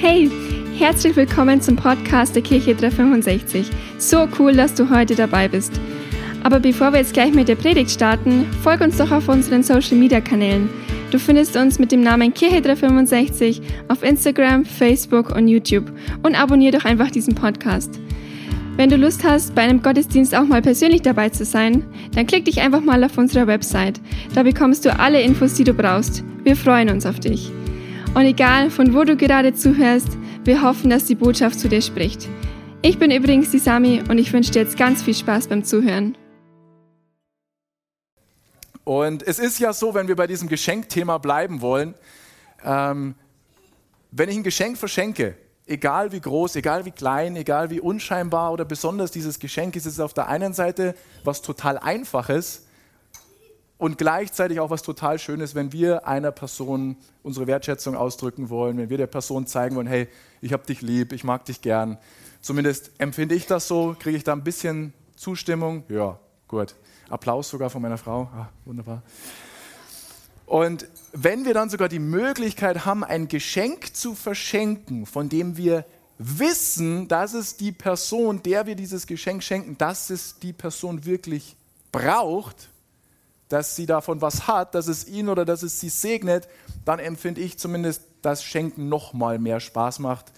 Hey, herzlich willkommen zum Podcast der Kirche 365. So cool, dass du heute dabei bist. Aber bevor wir jetzt gleich mit der Predigt starten, folg uns doch auf unseren Social Media Kanälen. Du findest uns mit dem Namen Kirche 365 auf Instagram, Facebook und YouTube und abonniere doch einfach diesen Podcast. Wenn du Lust hast, bei einem Gottesdienst auch mal persönlich dabei zu sein, dann klick dich einfach mal auf unserer Website. Da bekommst du alle Infos, die du brauchst. Wir freuen uns auf dich. Und egal, von wo du gerade zuhörst, wir hoffen, dass die Botschaft zu dir spricht. Ich bin übrigens die Sami und ich wünsche dir jetzt ganz viel Spaß beim Zuhören. Und es ist ja so, wenn wir bei diesem Geschenkthema bleiben wollen, ähm, wenn ich ein Geschenk verschenke, egal wie groß, egal wie klein, egal wie unscheinbar oder besonders dieses Geschenk ist, ist es auf der einen Seite was total Einfaches, und gleichzeitig auch was total Schönes, wenn wir einer Person unsere Wertschätzung ausdrücken wollen, wenn wir der Person zeigen wollen, hey, ich habe dich lieb, ich mag dich gern. Zumindest empfinde ich das so, kriege ich da ein bisschen Zustimmung. Ja, gut. Applaus sogar von meiner Frau. Ah, wunderbar. Und wenn wir dann sogar die Möglichkeit haben, ein Geschenk zu verschenken, von dem wir wissen, dass es die Person, der wir dieses Geschenk schenken, dass es die Person wirklich braucht, dass sie davon was hat, dass es ihn oder dass es sie segnet, dann empfinde ich zumindest, dass Schenken noch mal mehr Spaß macht,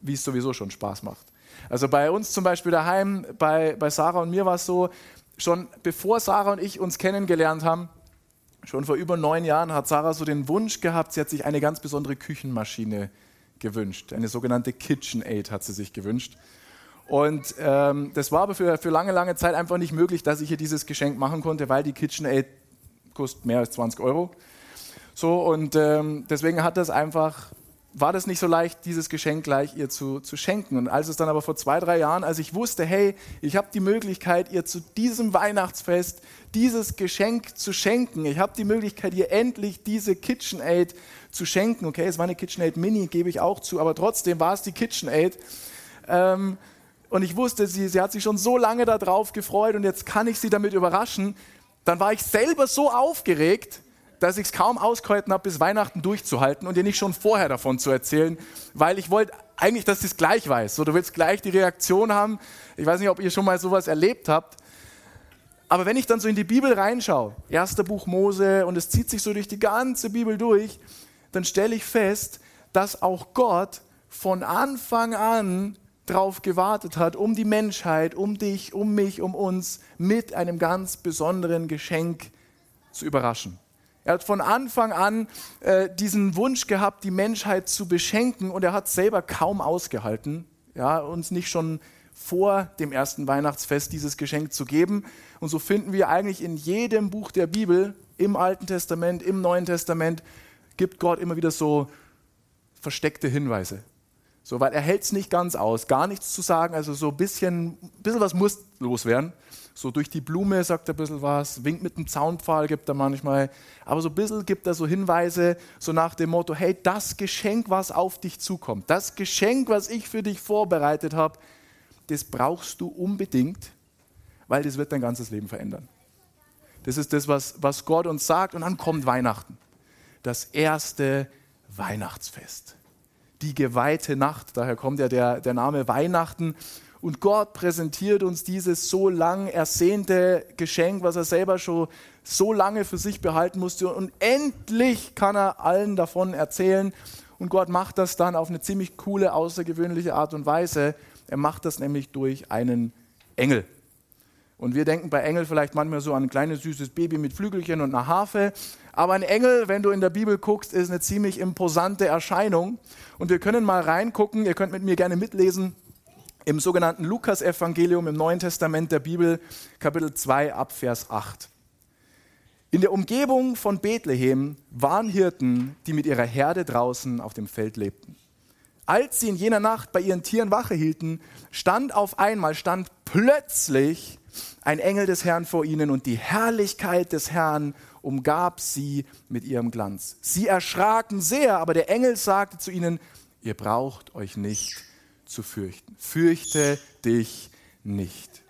wie es sowieso schon Spaß macht. Also bei uns zum Beispiel daheim, bei, bei Sarah und mir war es so, schon bevor Sarah und ich uns kennengelernt haben, schon vor über neun Jahren hat Sarah so den Wunsch gehabt, sie hat sich eine ganz besondere Küchenmaschine gewünscht. Eine sogenannte KitchenAid hat sie sich gewünscht. Und ähm, das war aber für, für lange, lange Zeit einfach nicht möglich, dass ich ihr dieses Geschenk machen konnte, weil die KitchenAid kostet mehr als 20 Euro. So, und ähm, deswegen hat das einfach, war das nicht so leicht, dieses Geschenk gleich ihr zu, zu schenken. Und als es dann aber vor zwei, drei Jahren, als ich wusste, hey, ich habe die Möglichkeit, ihr zu diesem Weihnachtsfest dieses Geschenk zu schenken, ich habe die Möglichkeit, ihr endlich diese KitchenAid zu schenken. Okay, es war eine KitchenAid Mini, gebe ich auch zu, aber trotzdem war es die KitchenAid. Ähm, und ich wusste, sie, sie hat sich schon so lange darauf gefreut und jetzt kann ich sie damit überraschen. Dann war ich selber so aufgeregt, dass ich es kaum ausgehalten habe, bis Weihnachten durchzuhalten und ihr nicht schon vorher davon zu erzählen, weil ich wollte eigentlich, dass sie es gleich weiß. So, du willst gleich die Reaktion haben. Ich weiß nicht, ob ihr schon mal sowas erlebt habt. Aber wenn ich dann so in die Bibel reinschaue, erster Buch Mose, und es zieht sich so durch die ganze Bibel durch, dann stelle ich fest, dass auch Gott von Anfang an drauf gewartet hat, um die Menschheit, um dich, um mich, um uns mit einem ganz besonderen Geschenk zu überraschen. Er hat von Anfang an äh, diesen Wunsch gehabt, die Menschheit zu beschenken und er hat selber kaum ausgehalten, ja, uns nicht schon vor dem ersten Weihnachtsfest dieses Geschenk zu geben. Und so finden wir eigentlich in jedem Buch der Bibel, im Alten Testament, im Neuen Testament, gibt Gott immer wieder so versteckte Hinweise. So, weil er hält es nicht ganz aus, gar nichts zu sagen, also so ein bisschen, bisschen was muss loswerden. So durch die Blume sagt er ein bisschen was, winkt mit dem Zaunpfahl gibt er manchmal, aber so ein bisschen gibt er so Hinweise, so nach dem Motto, hey, das Geschenk, was auf dich zukommt, das Geschenk, was ich für dich vorbereitet habe, das brauchst du unbedingt, weil das wird dein ganzes Leben verändern. Das ist das, was, was Gott uns sagt. Und dann kommt Weihnachten, das erste Weihnachtsfest die geweihte Nacht. Daher kommt ja der, der Name Weihnachten. Und Gott präsentiert uns dieses so lang ersehnte Geschenk, was er selber schon so lange für sich behalten musste. Und endlich kann er allen davon erzählen. Und Gott macht das dann auf eine ziemlich coole, außergewöhnliche Art und Weise. Er macht das nämlich durch einen Engel. Und wir denken bei Engel vielleicht manchmal so an ein kleines süßes Baby mit Flügelchen und einer Harfe. Aber ein Engel, wenn du in der Bibel guckst, ist eine ziemlich imposante Erscheinung. Und wir können mal reingucken, ihr könnt mit mir gerne mitlesen, im sogenannten Lukas-Evangelium im Neuen Testament der Bibel, Kapitel 2 ab Vers 8. In der Umgebung von Bethlehem waren Hirten, die mit ihrer Herde draußen auf dem Feld lebten. Als sie in jener Nacht bei ihren Tieren Wache hielten, stand auf einmal, stand plötzlich ein Engel des Herrn vor ihnen und die Herrlichkeit des Herrn umgab sie mit ihrem Glanz. Sie erschraken sehr, aber der Engel sagte zu ihnen, ihr braucht euch nicht zu fürchten. Fürchte dich nicht.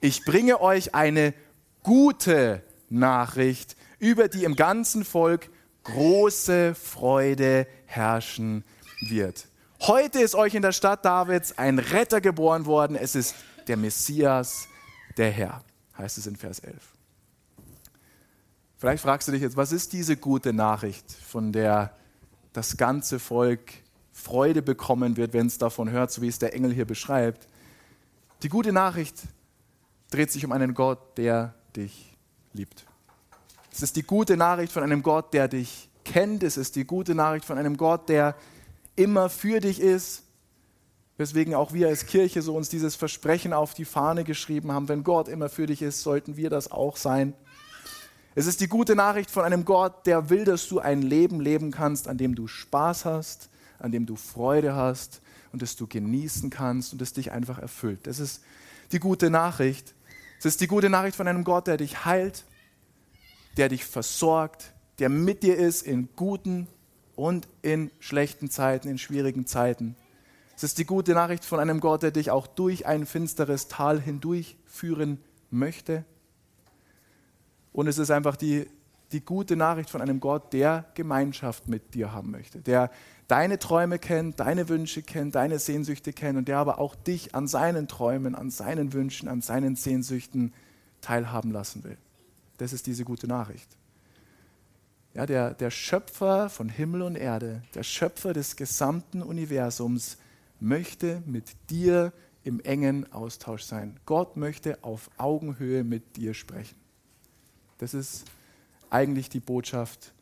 Ich bringe euch eine gute Nachricht, über die im ganzen Volk große Freude herrschen wird. Heute ist euch in der Stadt Davids ein Retter geboren worden. Es ist der Messias, der Herr, heißt es in Vers 11. Vielleicht fragst du dich jetzt, was ist diese gute Nachricht, von der das ganze Volk Freude bekommen wird, wenn es davon hört, so wie es der Engel hier beschreibt? Die gute Nachricht dreht sich um einen Gott, der dich liebt. Es ist die gute Nachricht von einem Gott, der dich kennt. Es ist die gute Nachricht von einem Gott, der immer für dich ist. Weswegen auch wir als Kirche so uns dieses Versprechen auf die Fahne geschrieben haben, wenn Gott immer für dich ist, sollten wir das auch sein. Es ist die gute Nachricht von einem Gott, der will, dass du ein Leben leben kannst, an dem du Spaß hast, an dem du Freude hast und das du genießen kannst und das dich einfach erfüllt. Das ist die gute Nachricht. Es ist die gute Nachricht von einem Gott, der dich heilt, der dich versorgt, der mit dir ist in guten und in schlechten Zeiten, in schwierigen Zeiten. Es ist die gute Nachricht von einem Gott, der dich auch durch ein finsteres Tal hindurch führen möchte. Und es ist einfach die, die gute Nachricht von einem Gott, der Gemeinschaft mit dir haben möchte, der deine Träume kennt, deine Wünsche kennt, deine Sehnsüchte kennt und der aber auch dich an seinen Träumen, an seinen Wünschen, an seinen Sehnsüchten teilhaben lassen will. Das ist diese gute Nachricht. Ja, der, der Schöpfer von Himmel und Erde, der Schöpfer des gesamten Universums, möchte mit dir im engen Austausch sein. Gott möchte auf Augenhöhe mit dir sprechen. Das ist eigentlich die Botschaft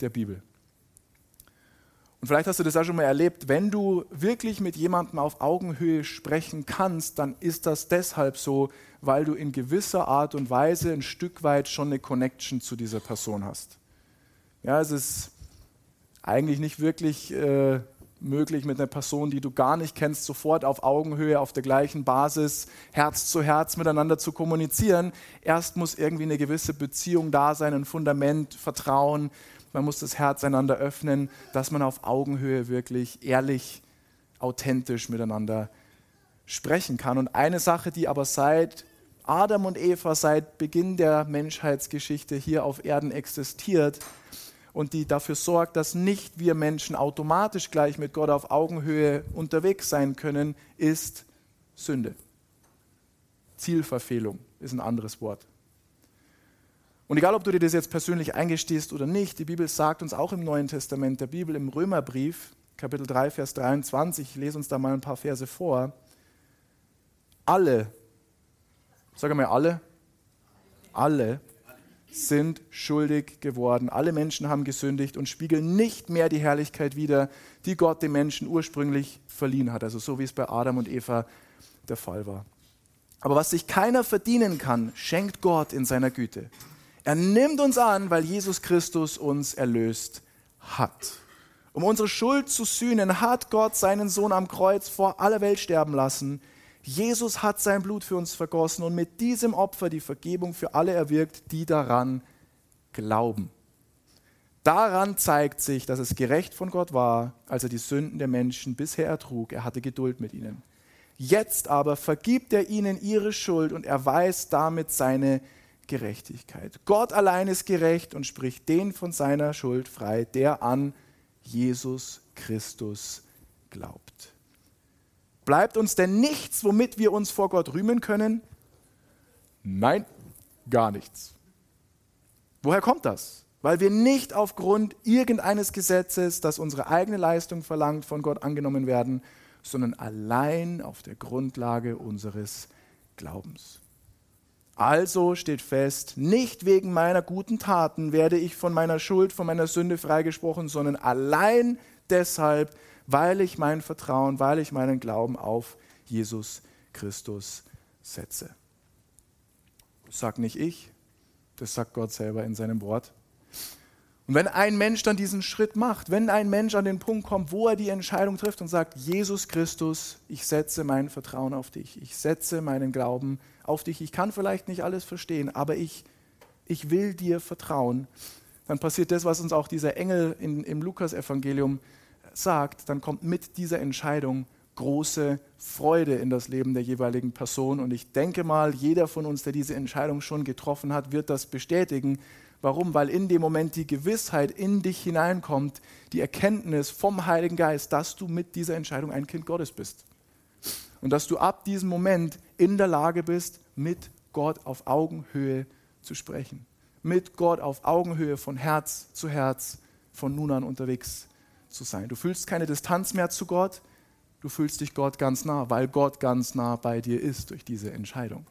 der Bibel. Und vielleicht hast du das auch schon mal erlebt, wenn du wirklich mit jemandem auf Augenhöhe sprechen kannst, dann ist das deshalb so, weil du in gewisser Art und Weise ein Stück weit schon eine Connection zu dieser Person hast. Ja, es ist eigentlich nicht wirklich äh, möglich, mit einer Person, die du gar nicht kennst, sofort auf Augenhöhe, auf der gleichen Basis, Herz zu Herz miteinander zu kommunizieren. Erst muss irgendwie eine gewisse Beziehung da sein, ein Fundament, Vertrauen. Man muss das Herz einander öffnen, dass man auf Augenhöhe wirklich ehrlich, authentisch miteinander sprechen kann. Und eine Sache, die aber seit Adam und Eva, seit Beginn der Menschheitsgeschichte hier auf Erden existiert, und die dafür sorgt, dass nicht wir Menschen automatisch gleich mit Gott auf Augenhöhe unterwegs sein können, ist Sünde. Zielverfehlung ist ein anderes Wort. Und egal, ob du dir das jetzt persönlich eingestehst oder nicht, die Bibel sagt uns auch im Neuen Testament, der Bibel im Römerbrief, Kapitel 3, Vers 23, ich lese uns da mal ein paar Verse vor. Alle, sag mal alle, alle sind schuldig geworden. Alle Menschen haben gesündigt und spiegeln nicht mehr die Herrlichkeit wider, die Gott den Menschen ursprünglich verliehen hat. Also so wie es bei Adam und Eva der Fall war. Aber was sich keiner verdienen kann, schenkt Gott in seiner Güte. Er nimmt uns an, weil Jesus Christus uns erlöst hat. Um unsere Schuld zu sühnen, hat Gott seinen Sohn am Kreuz vor aller Welt sterben lassen, Jesus hat sein Blut für uns vergossen und mit diesem Opfer die Vergebung für alle erwirkt, die daran glauben. Daran zeigt sich, dass es gerecht von Gott war, als er die Sünden der Menschen bisher ertrug. Er hatte Geduld mit ihnen. Jetzt aber vergibt er ihnen ihre Schuld und erweist damit seine Gerechtigkeit. Gott allein ist gerecht und spricht den von seiner Schuld frei, der an Jesus Christus glaubt. Bleibt uns denn nichts, womit wir uns vor Gott rühmen können? Nein, gar nichts. Woher kommt das? Weil wir nicht aufgrund irgendeines Gesetzes, das unsere eigene Leistung verlangt, von Gott angenommen werden, sondern allein auf der Grundlage unseres Glaubens. Also steht fest, nicht wegen meiner guten Taten werde ich von meiner Schuld, von meiner Sünde freigesprochen, sondern allein deshalb, weil ich mein Vertrauen, weil ich meinen Glauben auf Jesus Christus setze. Das sagt nicht ich, das sagt Gott selber in seinem Wort. Und wenn ein Mensch dann diesen Schritt macht, wenn ein Mensch an den Punkt kommt, wo er die Entscheidung trifft und sagt, Jesus Christus, ich setze mein Vertrauen auf dich, ich setze meinen Glauben auf dich, ich kann vielleicht nicht alles verstehen, aber ich, ich will dir vertrauen, dann passiert das, was uns auch dieser Engel in, im Lukas-Evangelium sagt, dann kommt mit dieser Entscheidung große Freude in das Leben der jeweiligen Person. Und ich denke mal, jeder von uns, der diese Entscheidung schon getroffen hat, wird das bestätigen, Warum? Weil in dem Moment die Gewissheit in dich hineinkommt, die Erkenntnis vom Heiligen Geist, dass du mit dieser Entscheidung ein Kind Gottes bist. Und dass du ab diesem Moment in der Lage bist, mit Gott auf Augenhöhe zu sprechen. Mit Gott auf Augenhöhe von Herz zu Herz von nun an unterwegs zu sein. Du fühlst keine Distanz mehr zu Gott, du fühlst dich Gott ganz nah, weil Gott ganz nah bei dir ist durch diese Entscheidung.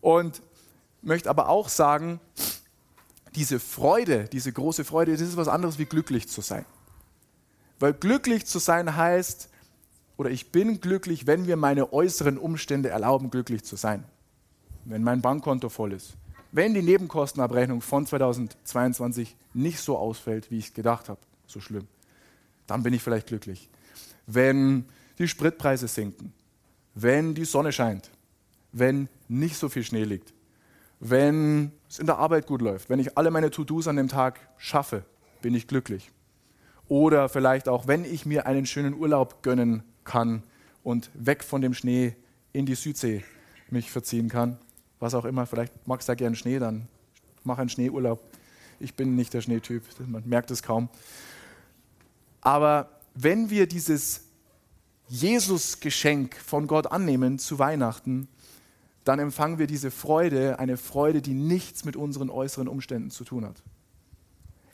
Und möchte aber auch sagen, diese Freude, diese große Freude, das ist was anderes wie glücklich zu sein. Weil glücklich zu sein heißt, oder ich bin glücklich, wenn mir meine äußeren Umstände erlauben, glücklich zu sein. Wenn mein Bankkonto voll ist. Wenn die Nebenkostenabrechnung von 2022 nicht so ausfällt, wie ich es gedacht habe, so schlimm, dann bin ich vielleicht glücklich. Wenn die Spritpreise sinken, wenn die Sonne scheint, wenn nicht so viel Schnee liegt, wenn es in der Arbeit gut läuft, wenn ich alle meine To-Dos an dem Tag schaffe, bin ich glücklich. Oder vielleicht auch, wenn ich mir einen schönen Urlaub gönnen kann und weg von dem Schnee in die Südsee mich verziehen kann. Was auch immer, vielleicht magst du ja gern Schnee, dann mach einen Schneeurlaub. Ich bin nicht der Schneetyp, man merkt es kaum. Aber wenn wir dieses Jesus-Geschenk von Gott annehmen zu Weihnachten, dann empfangen wir diese Freude, eine Freude, die nichts mit unseren äußeren Umständen zu tun hat.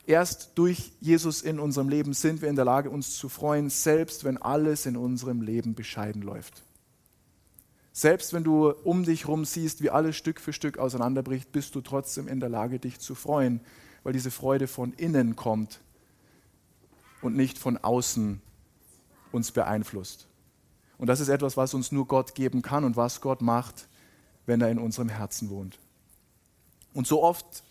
Erst durch Jesus in unserem Leben sind wir in der Lage, uns zu freuen, selbst wenn alles in unserem Leben bescheiden läuft. Selbst wenn du um dich herum siehst, wie alles Stück für Stück auseinanderbricht, bist du trotzdem in der Lage, dich zu freuen, weil diese Freude von innen kommt und nicht von außen uns beeinflusst. Und das ist etwas, was uns nur Gott geben kann und was Gott macht, wenn er in unserem Herzen wohnt. Und so oft,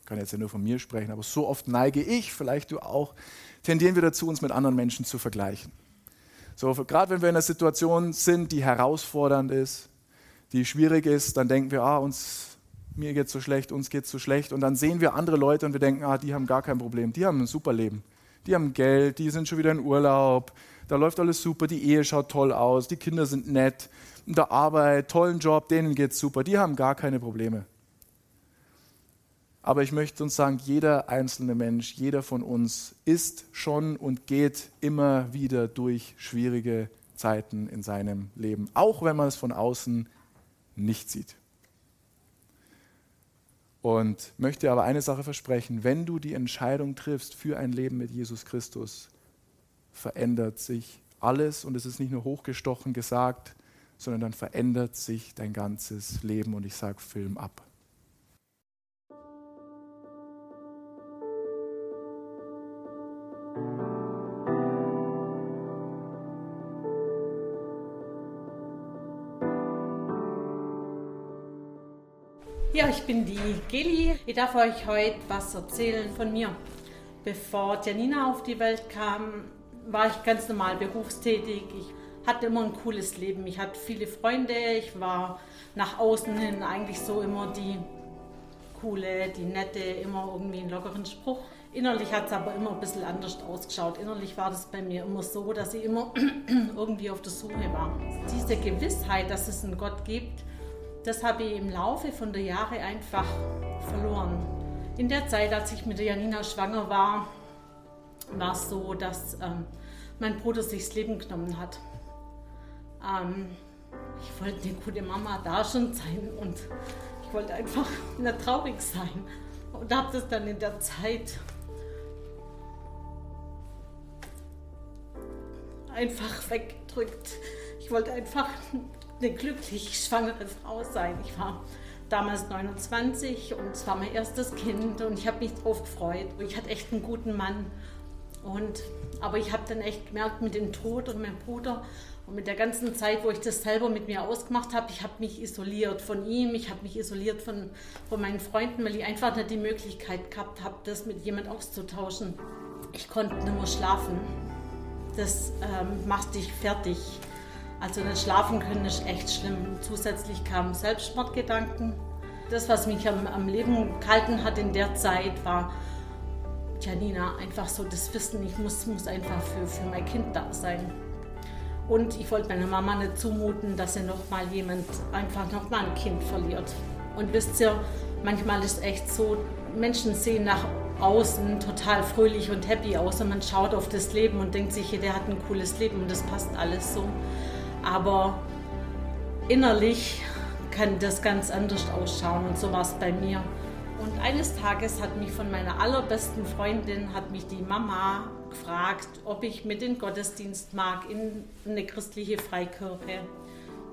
ich kann jetzt ja nur von mir sprechen, aber so oft neige ich, vielleicht du auch, tendieren wir dazu, uns mit anderen Menschen zu vergleichen. So, gerade wenn wir in einer Situation sind, die herausfordernd ist, die schwierig ist, dann denken wir, ah, uns, mir geht so schlecht, uns geht so schlecht. Und dann sehen wir andere Leute und wir denken, ah, die haben gar kein Problem, die haben ein super Leben. Die haben Geld, die sind schon wieder in Urlaub, da läuft alles super, die Ehe schaut toll aus, die Kinder sind nett, in der Arbeit, tollen Job, denen geht's super, die haben gar keine Probleme. Aber ich möchte uns sagen, jeder einzelne Mensch, jeder von uns ist schon und geht immer wieder durch schwierige Zeiten in seinem Leben, auch wenn man es von außen nicht sieht. Und möchte aber eine Sache versprechen, wenn du die Entscheidung triffst für ein Leben mit Jesus Christus, verändert sich alles. Und es ist nicht nur hochgestochen gesagt, sondern dann verändert sich dein ganzes Leben. Und ich sage Film ab. Bin die Geli. Ich darf euch heute was erzählen von mir. Bevor Janina auf die Welt kam, war ich ganz normal berufstätig. Ich hatte immer ein cooles Leben. Ich hatte viele Freunde. Ich war nach außen hin eigentlich so immer die coole, die nette, immer irgendwie einen lockeren Spruch. Innerlich hat es aber immer ein bisschen anders ausgeschaut. Innerlich war das bei mir immer so, dass ich immer irgendwie auf der Suche war. Diese Gewissheit, dass es einen Gott gibt, das habe ich im Laufe von der Jahre einfach verloren. In der Zeit, als ich mit der Janina schwanger war, war es so, dass ähm, mein Bruder sich das Leben genommen hat. Ähm, ich wollte eine gute Mama da schon sein und ich wollte einfach nicht traurig sein. Und habe das dann in der Zeit einfach weggedrückt. Ich wollte einfach eine glücklich schwangere Frau sein. Ich war damals 29 und es war mein erstes Kind und ich habe mich darauf gefreut. Ich hatte echt einen guten Mann. Und, aber ich habe dann echt gemerkt, mit dem Tod und meinem Bruder und mit der ganzen Zeit, wo ich das selber mit mir ausgemacht habe, ich habe mich isoliert von ihm, ich habe mich isoliert von, von meinen Freunden, weil ich einfach nicht die Möglichkeit gehabt habe, das mit jemand auszutauschen. Ich konnte mehr schlafen. Das ähm, macht dich fertig. Also nicht schlafen können ist echt schlimm. Zusätzlich kamen Selbstmordgedanken. Das, was mich am, am Leben gehalten hat in der Zeit, war Janina, einfach so das Wissen, ich muss, muss einfach für, für mein Kind da sein. Und ich wollte meiner Mama nicht zumuten, dass sie noch mal jemand, einfach noch mal ein Kind verliert. Und wisst ihr, manchmal ist es echt so, Menschen sehen nach außen total fröhlich und happy aus und man schaut auf das Leben und denkt sich, der hat ein cooles Leben und das passt alles so. Aber innerlich kann das ganz anders ausschauen und so war es bei mir. Und eines Tages hat mich von meiner allerbesten Freundin, hat mich die Mama gefragt, ob ich mit in Gottesdienst mag, in eine christliche Freikirche.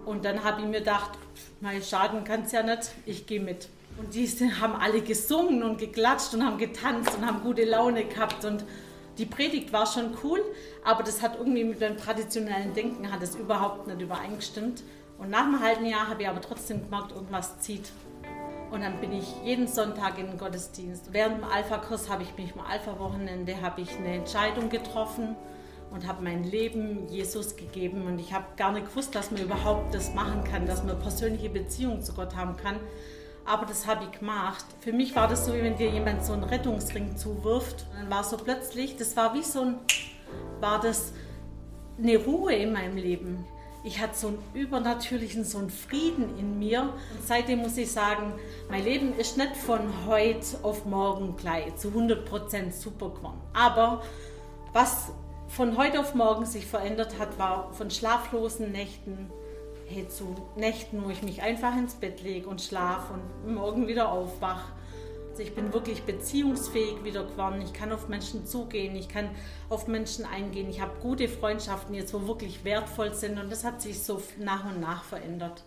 Und dann habe ich mir gedacht, mein Schaden kann es ja nicht, ich gehe mit. Und die haben alle gesungen und geklatscht und haben getanzt und haben gute Laune gehabt. Und die Predigt war schon cool, aber das hat irgendwie mit dem traditionellen Denken hat es überhaupt nicht übereingestimmt. Und nach einem halben Jahr habe ich aber trotzdem gemerkt, irgendwas zieht. Und dann bin ich jeden Sonntag in den Gottesdienst. Während dem Alpha-Kurs habe ich mich im Alpha-Wochenende eine Entscheidung getroffen und habe mein Leben Jesus gegeben. Und ich habe gar nicht gewusst, dass man überhaupt das machen kann, dass man persönliche Beziehungen zu Gott haben kann. Aber das habe ich gemacht. Für mich war das so, wie wenn dir jemand so einen Rettungsring zuwirft. Und dann war so plötzlich, das war wie so ein, war das eine Ruhe in meinem Leben. Ich hatte so einen übernatürlichen, so einen Frieden in mir. Und seitdem muss ich sagen, mein Leben ist nicht von heute auf morgen gleich zu 100% super geworden. Aber was von heute auf morgen sich verändert hat, war von schlaflosen Nächten hey, zu Nächten, wo ich mich einfach ins Bett lege und schlafe und morgen wieder aufwache. Also ich bin wirklich beziehungsfähig wieder geworden. Ich kann auf Menschen zugehen, ich kann auf Menschen eingehen. Ich habe gute Freundschaften jetzt, wo wirklich wertvoll sind und das hat sich so nach und nach verändert.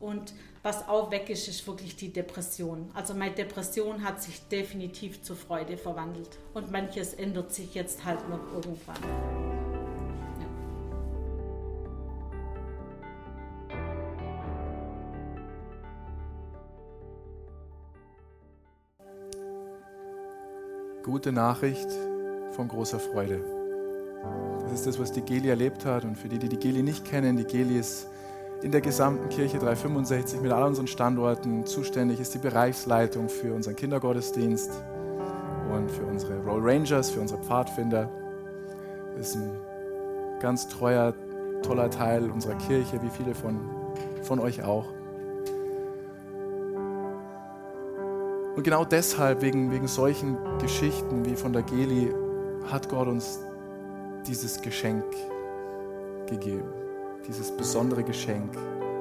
Und was auch weg ist, ist wirklich die Depression. Also meine Depression hat sich definitiv zur Freude verwandelt. Und manches ändert sich jetzt halt noch irgendwann. Gute Nachricht von großer Freude. Das ist das, was die Geli erlebt hat. Und für die, die die Geli nicht kennen, die Geli ist in der gesamten Kirche 365 mit all unseren Standorten zuständig, ist die Bereichsleitung für unseren Kindergottesdienst und für unsere Roll Rangers, für unsere Pfadfinder. Ist ein ganz treuer, toller Teil unserer Kirche, wie viele von, von euch auch. Und genau deshalb, wegen, wegen solchen Geschichten wie von der Geli, hat Gott uns dieses Geschenk gegeben. Dieses besondere Geschenk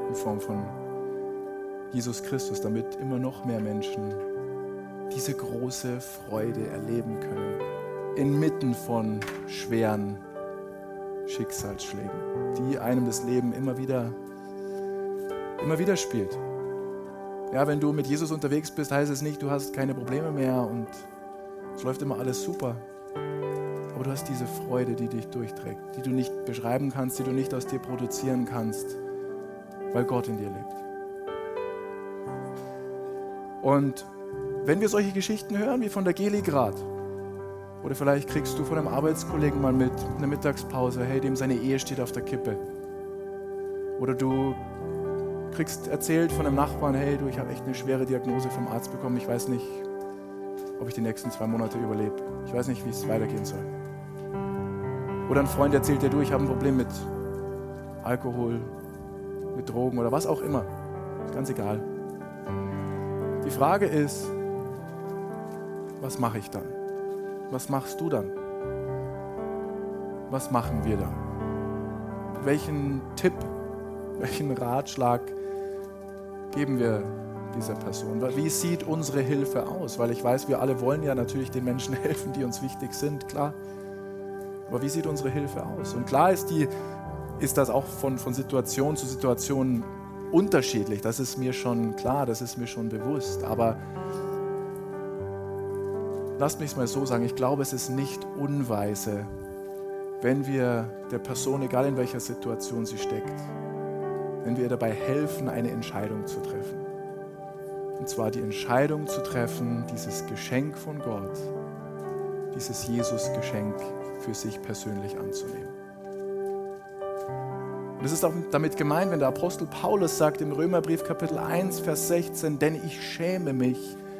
in Form von Jesus Christus, damit immer noch mehr Menschen diese große Freude erleben können. Inmitten von schweren Schicksalsschlägen, die einem das Leben immer wieder, immer wieder spielt. Ja, wenn du mit Jesus unterwegs bist, heißt es nicht, du hast keine Probleme mehr und es läuft immer alles super. Aber du hast diese Freude, die dich durchträgt, die du nicht beschreiben kannst, die du nicht aus dir produzieren kannst, weil Gott in dir lebt. Und wenn wir solche Geschichten hören, wie von der Geli Grad, oder vielleicht kriegst du von einem Arbeitskollegen mal mit, in der Mittagspause, hey, dem seine Ehe steht auf der Kippe. Oder du kriegst erzählt von einem Nachbarn, hey du, ich habe echt eine schwere Diagnose vom Arzt bekommen, ich weiß nicht, ob ich die nächsten zwei Monate überlebe. Ich weiß nicht, wie es weitergehen soll. Oder ein Freund erzählt dir, du, ich habe ein Problem mit Alkohol, mit Drogen oder was auch immer. Ist ganz egal. Die Frage ist, was mache ich dann? Was machst du dann? Was machen wir dann? Welchen Tipp, welchen Ratschlag geben wir dieser Person? Wie sieht unsere Hilfe aus? Weil ich weiß, wir alle wollen ja natürlich den Menschen helfen, die uns wichtig sind, klar. Aber wie sieht unsere Hilfe aus? Und klar ist, die, ist das auch von, von Situation zu Situation unterschiedlich. Das ist mir schon klar, das ist mir schon bewusst. Aber lasst mich es mal so sagen, ich glaube, es ist nicht unweise, wenn wir der Person, egal in welcher Situation sie steckt, wenn wir ihr dabei helfen, eine Entscheidung zu treffen. Und zwar die Entscheidung zu treffen, dieses Geschenk von Gott, dieses Jesus-Geschenk für sich persönlich anzunehmen. Und es ist auch damit gemeint, wenn der Apostel Paulus sagt im Römerbrief Kapitel 1, Vers 16, denn ich schäme mich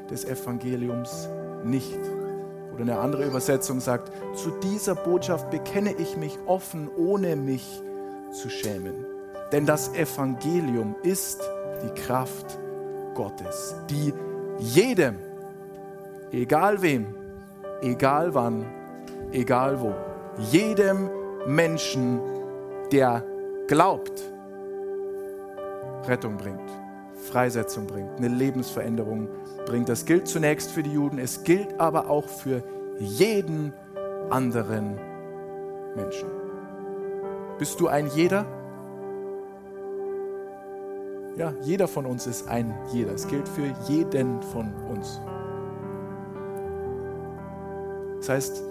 des Evangeliums nicht. Oder eine andere Übersetzung sagt, zu dieser Botschaft bekenne ich mich offen, ohne mich zu schämen. Denn das Evangelium ist die Kraft Gottes, die jedem, egal wem, egal wann, egal wo, jedem Menschen, der glaubt, Rettung bringt, Freisetzung bringt, eine Lebensveränderung bringt. Das gilt zunächst für die Juden, es gilt aber auch für jeden anderen Menschen. Bist du ein jeder? Ja, jeder von uns ist ein jeder. Es gilt für jeden von uns. Das heißt,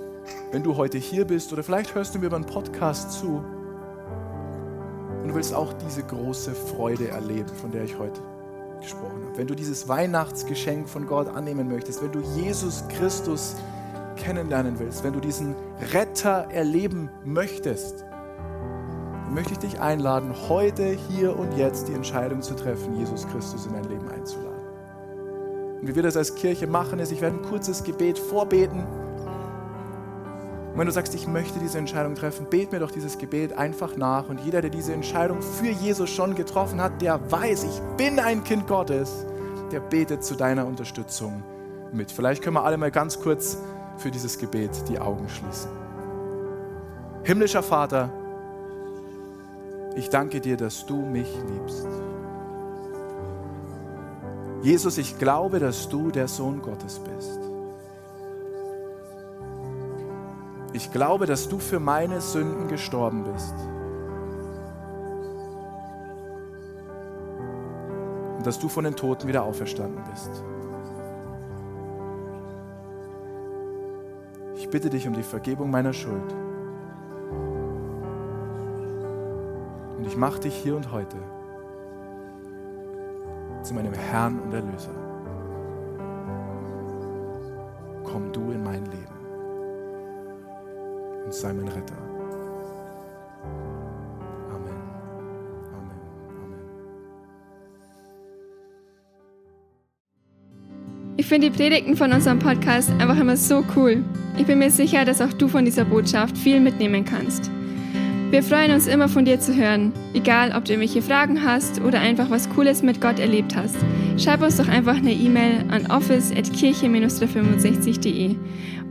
wenn du heute hier bist oder vielleicht hörst du mir über einen Podcast zu und du willst auch diese große Freude erleben, von der ich heute gesprochen habe. Wenn du dieses Weihnachtsgeschenk von Gott annehmen möchtest, wenn du Jesus Christus kennenlernen willst, wenn du diesen Retter erleben möchtest, möchte ich dich einladen, heute, hier und jetzt die Entscheidung zu treffen, Jesus Christus in dein Leben einzuladen. Und wie wir das als Kirche machen, ist, ich werde ein kurzes Gebet vorbeten. Und wenn du sagst, ich möchte diese Entscheidung treffen, bet mir doch dieses Gebet einfach nach. Und jeder, der diese Entscheidung für Jesus schon getroffen hat, der weiß, ich bin ein Kind Gottes, der betet zu deiner Unterstützung mit. Vielleicht können wir alle mal ganz kurz für dieses Gebet die Augen schließen. Himmlischer Vater, ich danke dir, dass du mich liebst. Jesus, ich glaube, dass du der Sohn Gottes bist. Ich glaube, dass du für meine Sünden gestorben bist. Und dass du von den Toten wieder auferstanden bist. Ich bitte dich um die Vergebung meiner Schuld. Ich mache dich hier und heute zu meinem Herrn und Erlöser. Komm du in mein Leben und sei mein Retter. Amen. Amen. Amen. Ich finde die Predigten von unserem Podcast einfach immer so cool. Ich bin mir sicher, dass auch du von dieser Botschaft viel mitnehmen kannst. Wir freuen uns immer von dir zu hören, egal ob du irgendwelche Fragen hast oder einfach was Cooles mit Gott erlebt hast. Schreib uns doch einfach eine E-Mail an office.kirche-365.de.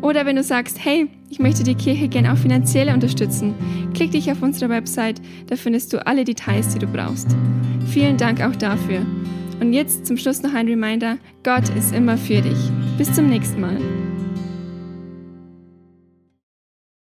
Oder wenn du sagst, hey, ich möchte die Kirche gerne auch finanziell unterstützen, klick dich auf unsere Website, da findest du alle Details, die du brauchst. Vielen Dank auch dafür. Und jetzt zum Schluss noch ein Reminder, Gott ist immer für dich. Bis zum nächsten Mal.